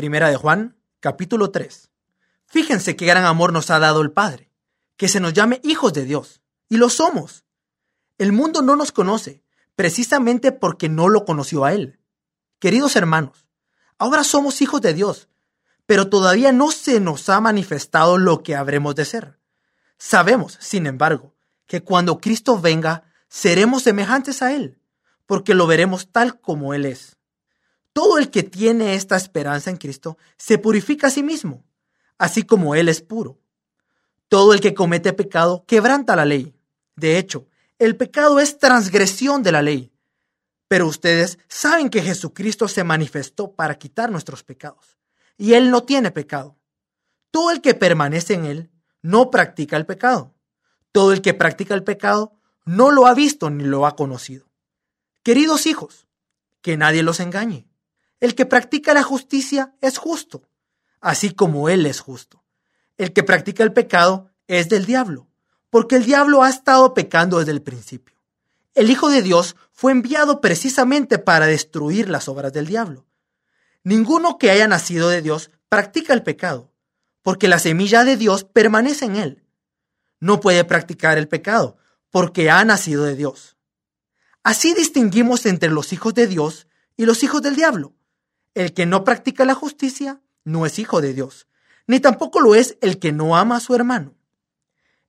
Primera de Juan, capítulo 3. Fíjense qué gran amor nos ha dado el Padre, que se nos llame hijos de Dios, y lo somos. El mundo no nos conoce, precisamente porque no lo conoció a Él. Queridos hermanos, ahora somos hijos de Dios, pero todavía no se nos ha manifestado lo que habremos de ser. Sabemos, sin embargo, que cuando Cristo venga, seremos semejantes a Él, porque lo veremos tal como Él es. Todo el que tiene esta esperanza en Cristo se purifica a sí mismo, así como Él es puro. Todo el que comete pecado quebranta la ley. De hecho, el pecado es transgresión de la ley. Pero ustedes saben que Jesucristo se manifestó para quitar nuestros pecados. Y Él no tiene pecado. Todo el que permanece en Él no practica el pecado. Todo el que practica el pecado no lo ha visto ni lo ha conocido. Queridos hijos, que nadie los engañe. El que practica la justicia es justo, así como Él es justo. El que practica el pecado es del diablo, porque el diablo ha estado pecando desde el principio. El Hijo de Dios fue enviado precisamente para destruir las obras del diablo. Ninguno que haya nacido de Dios practica el pecado, porque la semilla de Dios permanece en él. No puede practicar el pecado, porque ha nacido de Dios. Así distinguimos entre los hijos de Dios y los hijos del diablo. El que no practica la justicia no es hijo de Dios, ni tampoco lo es el que no ama a su hermano.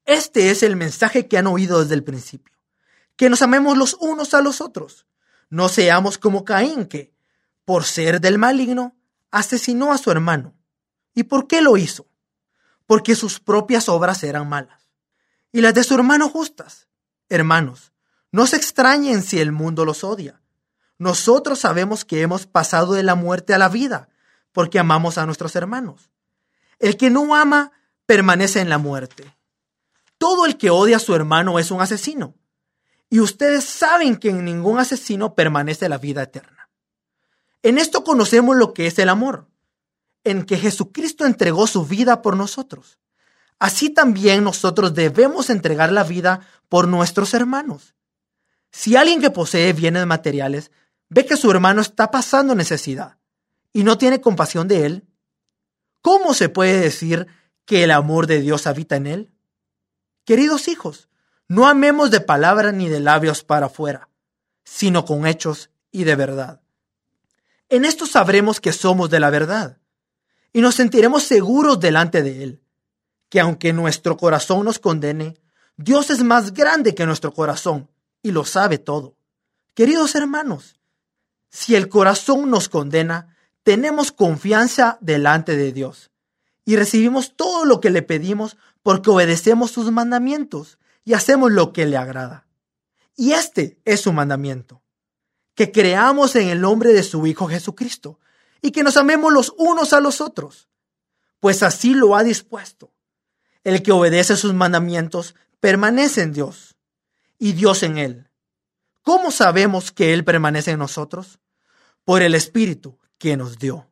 Este es el mensaje que han oído desde el principio, que nos amemos los unos a los otros. No seamos como Caín, que, por ser del maligno, asesinó a su hermano. ¿Y por qué lo hizo? Porque sus propias obras eran malas y las de su hermano justas. Hermanos, no se extrañen si el mundo los odia. Nosotros sabemos que hemos pasado de la muerte a la vida porque amamos a nuestros hermanos. El que no ama permanece en la muerte. Todo el que odia a su hermano es un asesino. Y ustedes saben que en ningún asesino permanece la vida eterna. En esto conocemos lo que es el amor, en que Jesucristo entregó su vida por nosotros. Así también nosotros debemos entregar la vida por nuestros hermanos. Si alguien que posee bienes materiales ve que su hermano está pasando necesidad y no tiene compasión de él, ¿cómo se puede decir que el amor de Dios habita en él? Queridos hijos, no amemos de palabra ni de labios para afuera, sino con hechos y de verdad. En esto sabremos que somos de la verdad y nos sentiremos seguros delante de Él, que aunque nuestro corazón nos condene, Dios es más grande que nuestro corazón y lo sabe todo. Queridos hermanos, si el corazón nos condena, tenemos confianza delante de Dios y recibimos todo lo que le pedimos porque obedecemos sus mandamientos y hacemos lo que le agrada. Y este es su mandamiento, que creamos en el nombre de su Hijo Jesucristo y que nos amemos los unos a los otros, pues así lo ha dispuesto. El que obedece sus mandamientos permanece en Dios y Dios en él. ¿Cómo sabemos que Él permanece en nosotros? Por el Espíritu que nos dio.